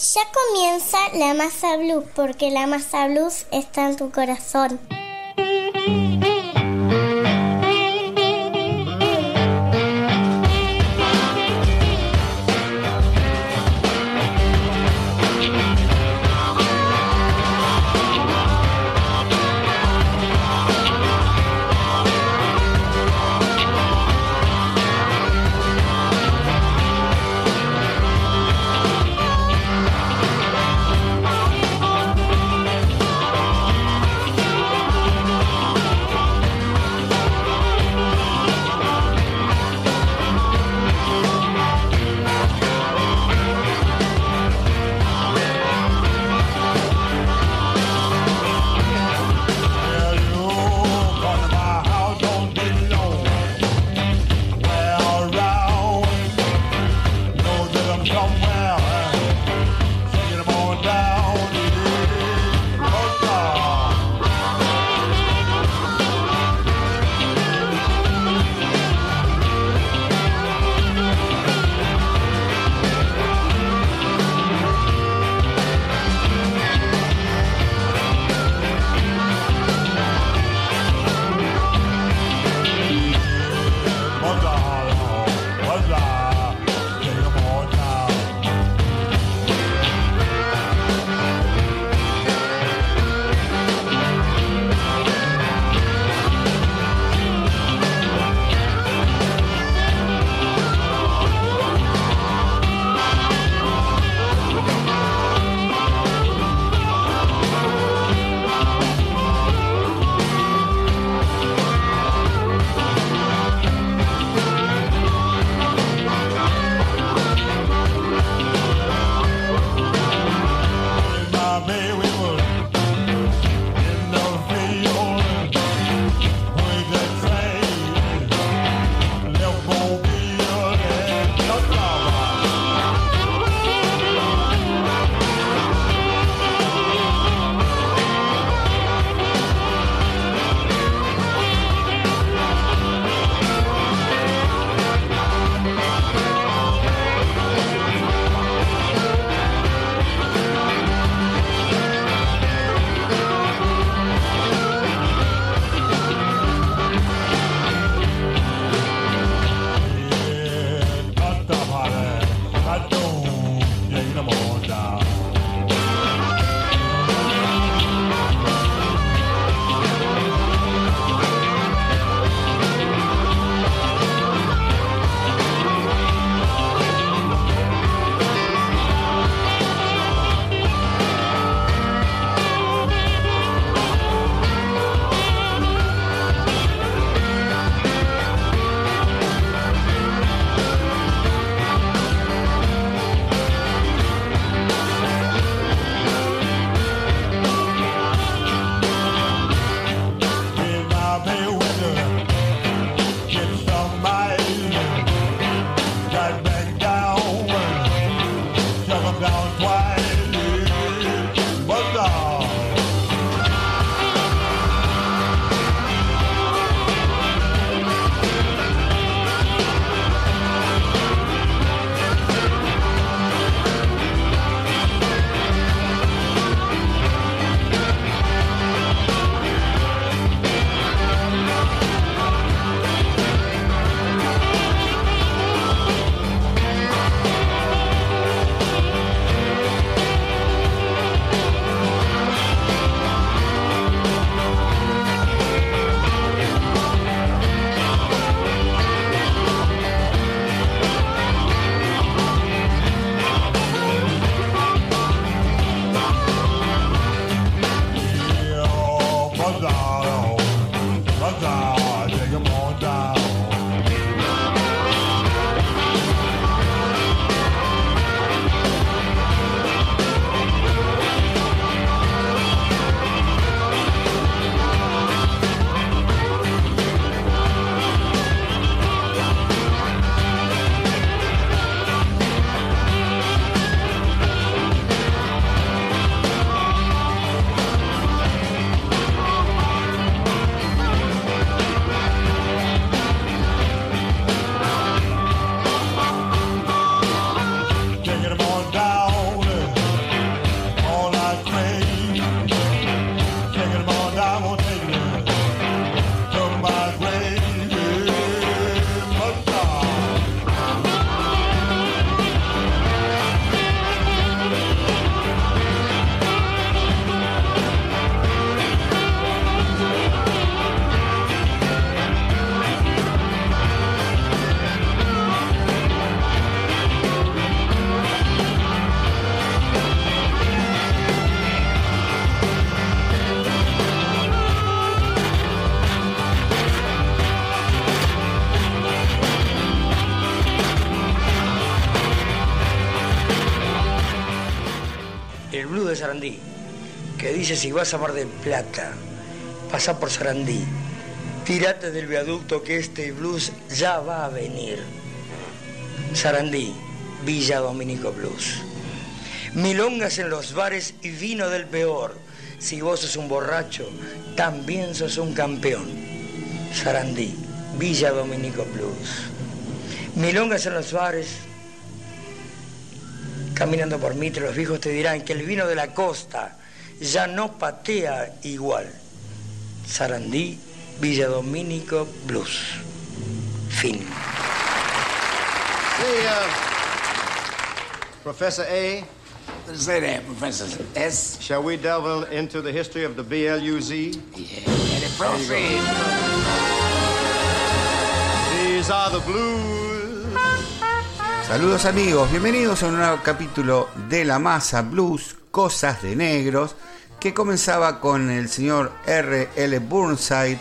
Ya comienza la masa blues porque la masa blues está en tu corazón. Si vas a Mar del Plata, pasa por Sarandí, tirate del viaducto que este blues ya va a venir. Sarandí, Villa Dominico Blues. Milongas en los bares y vino del peor. Si vos sos un borracho, también sos un campeón. Sarandí, Villa Dominico Blues. Milongas en los bares, caminando por Mitre, los viejos te dirán que el vino de la costa ya no patea igual. Sarandí, Villa Domínico, Blues. Fin. Hey, uh, Professor A, Say that, Professor S. shall we delve into the history of the BLUZ? Yeah, let it proceed. These are the blues. Saludos amigos, bienvenidos a un nuevo capítulo de La Masa Blues, Cosas de Negros, que comenzaba con el señor R.L. Burnside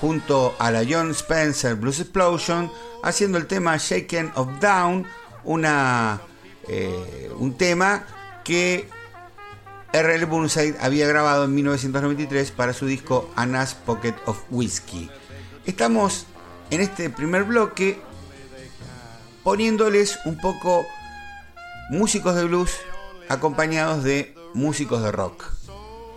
junto a la John Spencer Blues Explosion, haciendo el tema Shaken of Down, una, eh, un tema que R.L. Burnside había grabado en 1993 para su disco Anna's Pocket of Whiskey. Estamos en este primer bloque poniéndoles un poco músicos de blues acompañados de músicos de rock.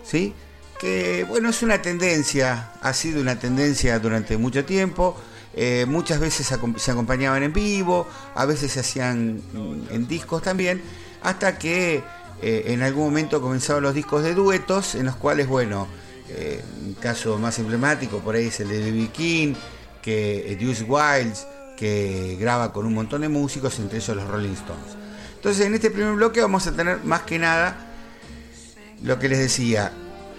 ¿Sí? Que bueno, es una tendencia, ha sido una tendencia durante mucho tiempo. eh, muchas veces se acompañaban en vivo, a veces se hacían mm, en discos también, hasta que eh, en algún momento comenzaron los discos de duetos, en los cuales, bueno, eh, un caso más emblemático por ahí es el de B.B. King, que Deuce Wilds, que graba con un montón de músicos, entre ellos los Rolling Stones. Entonces, en este primer bloque vamos a tener más que nada lo que les decía,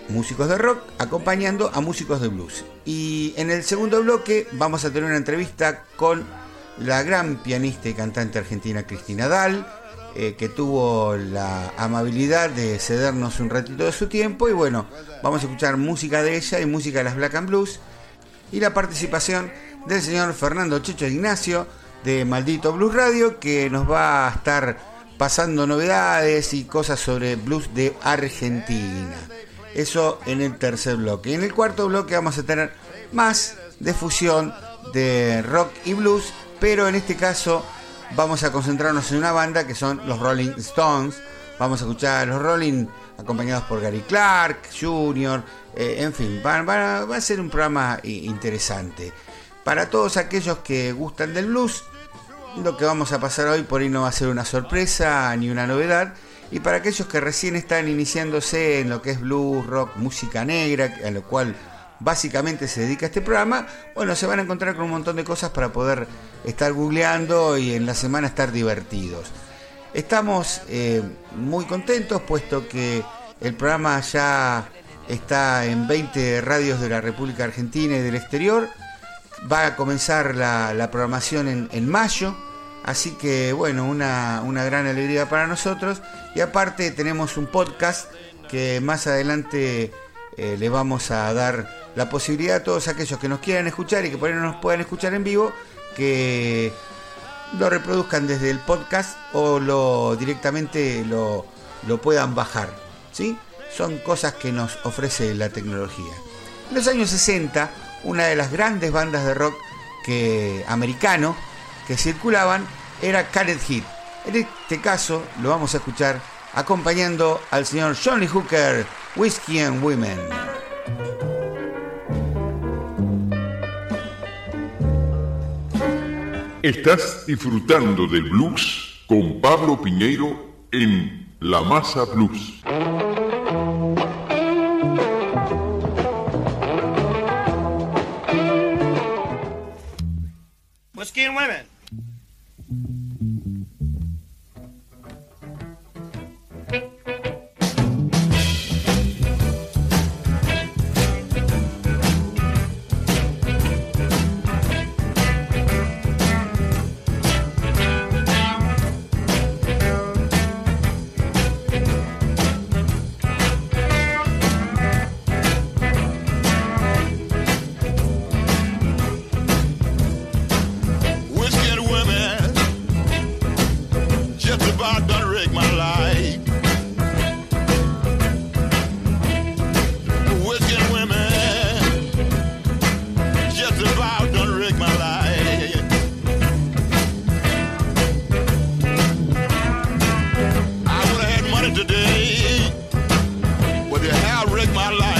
músicos de rock acompañando a músicos de blues. Y en el segundo bloque vamos a tener una entrevista con la gran pianista y cantante argentina Cristina Dahl, eh, que tuvo la amabilidad de cedernos un ratito de su tiempo. Y bueno, vamos a escuchar música de ella y música de las Black and Blues. Y la participación del señor Fernando Checho Ignacio de Maldito Blues Radio, que nos va a estar pasando novedades y cosas sobre blues de Argentina. Eso en el tercer bloque. En el cuarto bloque vamos a tener más de fusión de rock y blues, pero en este caso vamos a concentrarnos en una banda que son los Rolling Stones. Vamos a escuchar a los Rolling acompañados por Gary Clark Jr. eh, en fin, va, va- a ser un programa interesante. Para todos aquellos que gustan del blues, lo que vamos a pasar hoy por ahí no va a ser una sorpresa ni una novedad. Y para aquellos que recién están iniciándose en lo que es blues, rock, música negra, a lo cual básicamente se dedica este programa, bueno, se van a encontrar con un montón de cosas para poder estar googleando y en la semana estar divertidos. Estamos eh, muy contentos puesto que el programa ya está en 20 radios de la República Argentina y del exterior. Va a comenzar la, programación en mayo, así que bueno, una, una gran alegría para nosotros. Y aparte tenemos un podcast que más adelante eh, le vamos a dar la posibilidad a todos aquellos que nos quieran escuchar y que por ahí no nos puedan escuchar en vivo, que lo reproduzcan desde el podcast o lo directamente lo, lo puedan bajar. ¿sí? Son cosas que nos ofrece la tecnología. En los años 60, una de las grandes bandas de rock que, americano que circulaban era Kenneth Heat. En este caso lo vamos a escuchar acompañando al señor Johnny Hooker, Whiskey and Women. Estás disfrutando del blues con Pablo Piñeiro en La Masa Blues. Whiskey and women. you how I wrecked my life.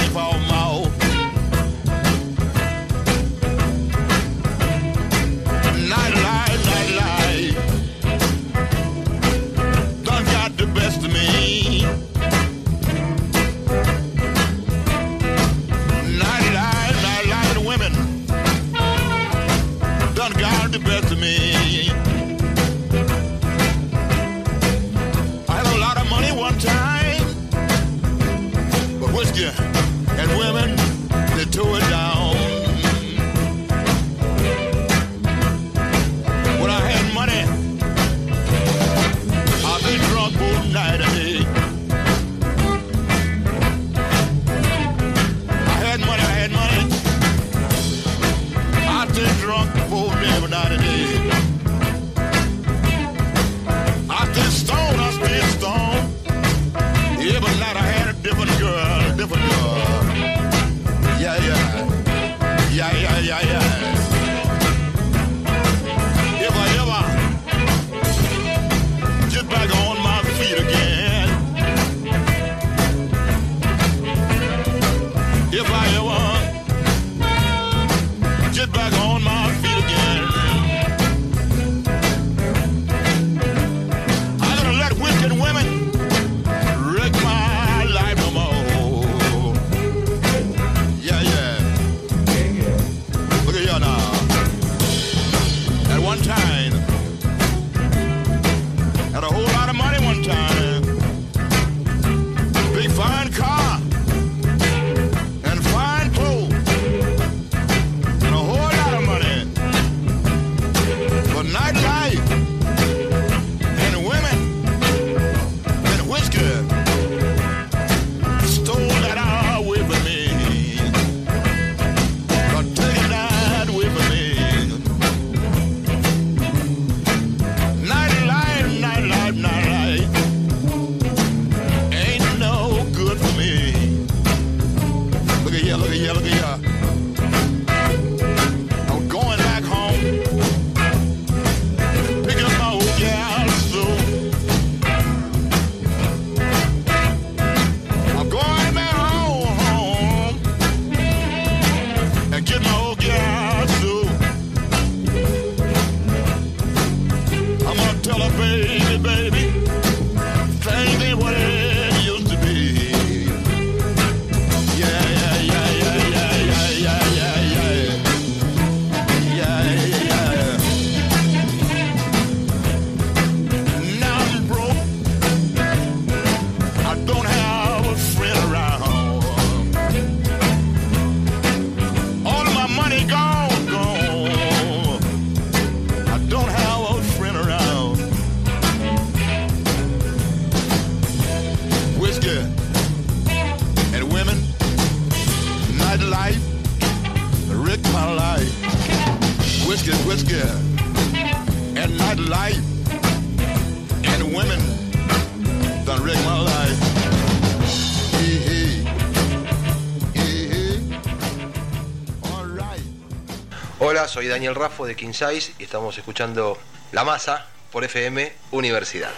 soy Daniel Raffo de Kinsais y estamos escuchando La Masa por FM Universidad.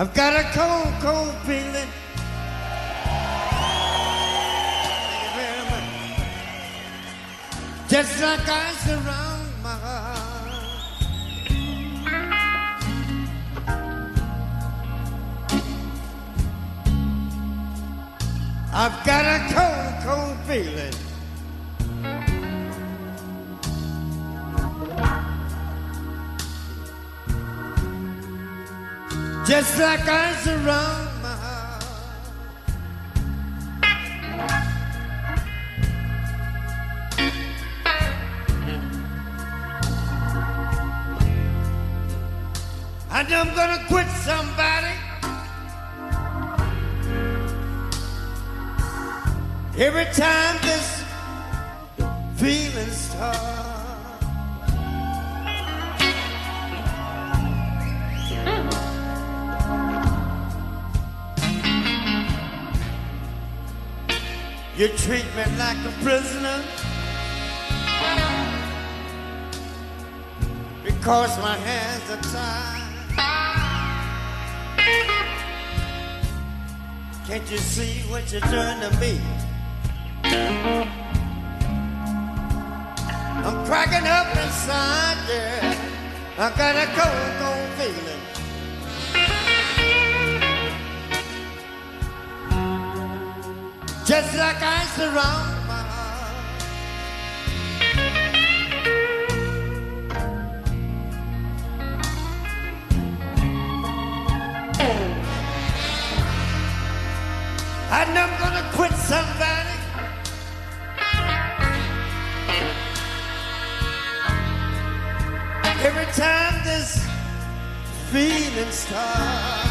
I've got a cold, cold feeling. Just like ice around my heart. I've got a cold, just like I surround. Because my hands are tied. Can't you see what you're doing to me? I'm cracking up inside, yeah. I got a cold, cold feeling. Just like ice around I'm gonna quit somebody. Every time this feeling starts.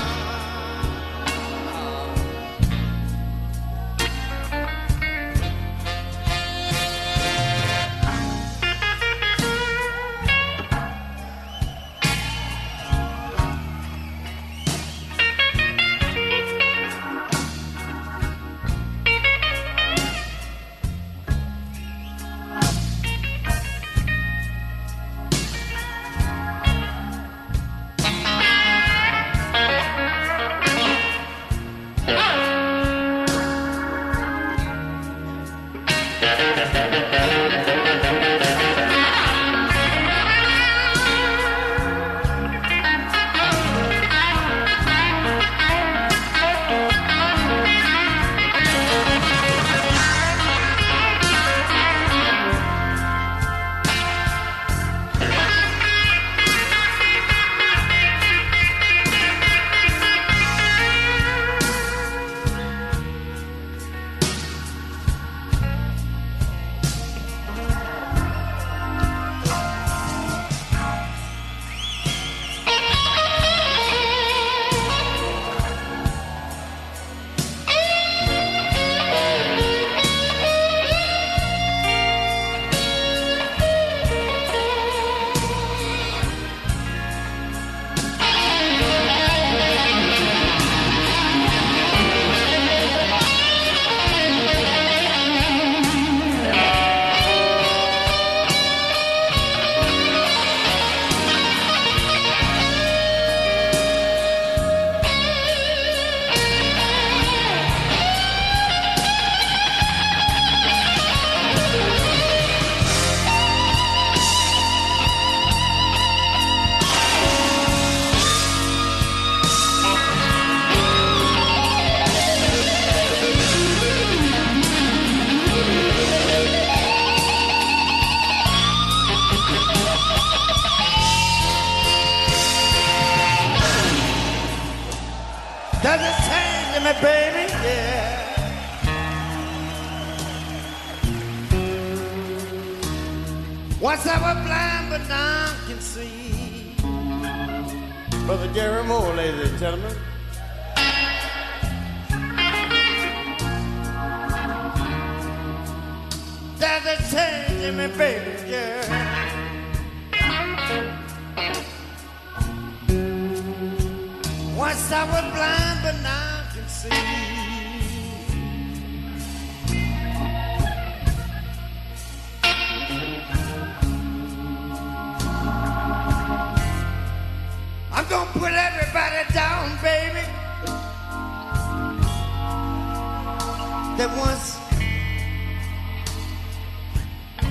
That once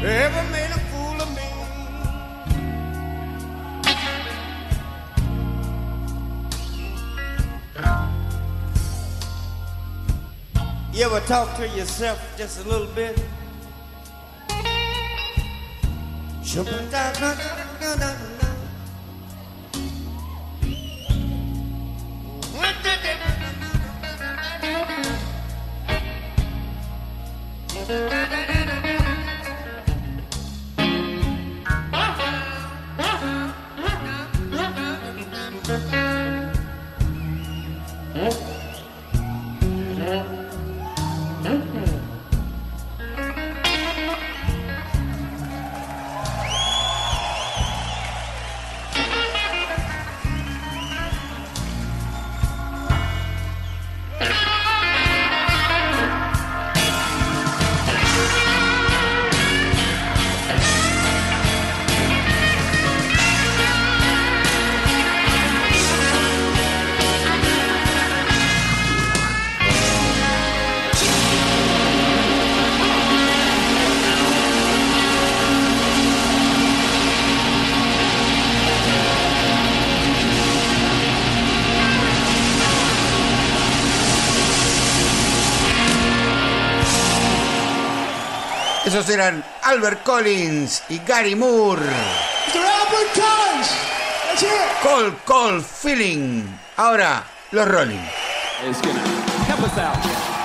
ever made a fool of me. You ever talk to yourself just a little bit? Eran Albert Collins y Gary Moore. Mr. Albert Collins. Hear it. Cold, cold feeling. Ahora, los Rolling. is gonna help us out.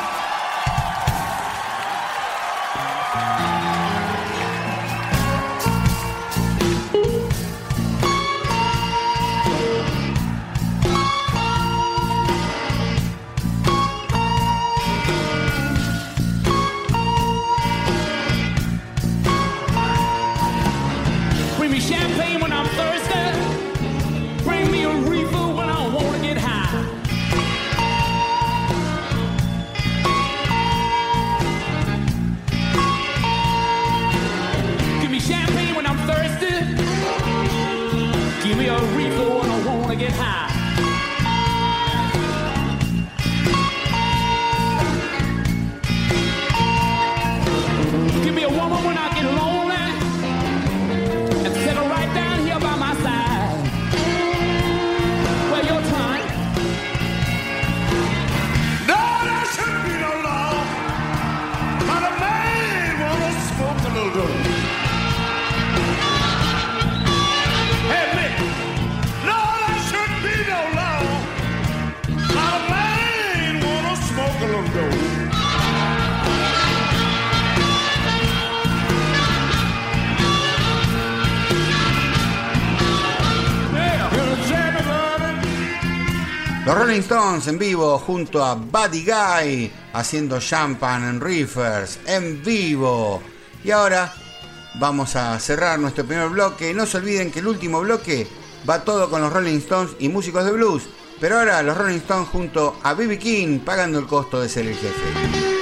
Rolling Stones en vivo junto a Buddy Guy haciendo Champagne and Reefers en vivo. Y ahora vamos a cerrar nuestro primer bloque. No se olviden que el último bloque va todo con los Rolling Stones y músicos de blues. Pero ahora los Rolling Stones junto a B.B. King pagando el costo de ser el jefe.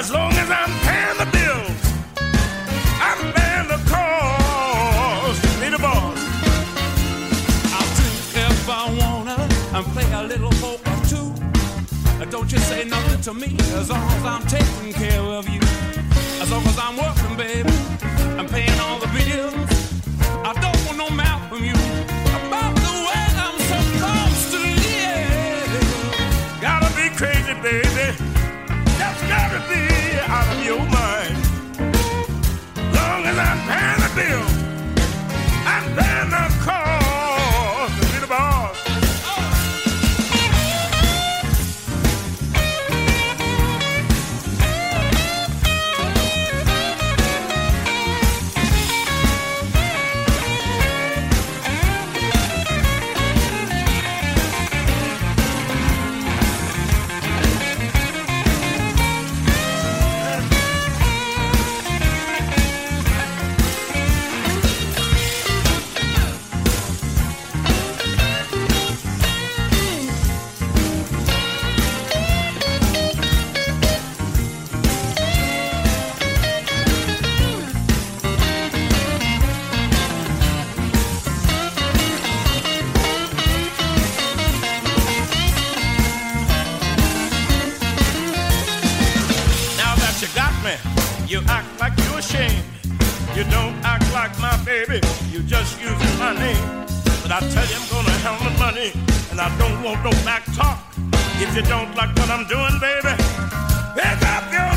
As long as I'm paying the bills, I'm paying the cost. Be the boss. I'll drink if I wanna and play a little poker too. Don't you say nothing to me as long as I'm taking care of you. As long as I'm working, baby. I'm paying all the bills. I don't want no mouth from you about out of your mind. Long as I'm paying the bill, I'm paying the cost. And I don't want no back talk. If you don't like what I'm doing, baby, pick up your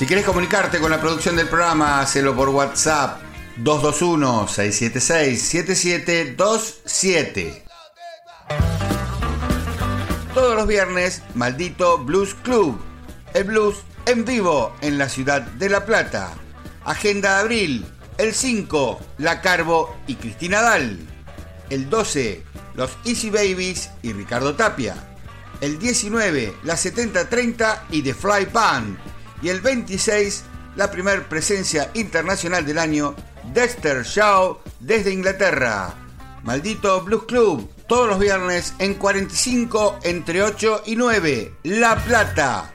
Si querés comunicarte con la producción del programa, hacelo por WhatsApp 221-676-7727. Todos los viernes, Maldito Blues Club. El blues en vivo en la ciudad de La Plata. Agenda de abril. El 5, La Carbo y Cristina Dal. El 12, los Easy Babies y Ricardo Tapia. El 19, la 7030 y The Fly Band. Y el 26, la primer presencia internacional del año, Dexter Shaw desde Inglaterra. Maldito Blues Club, todos los viernes en 45 entre 8 y 9, La Plata.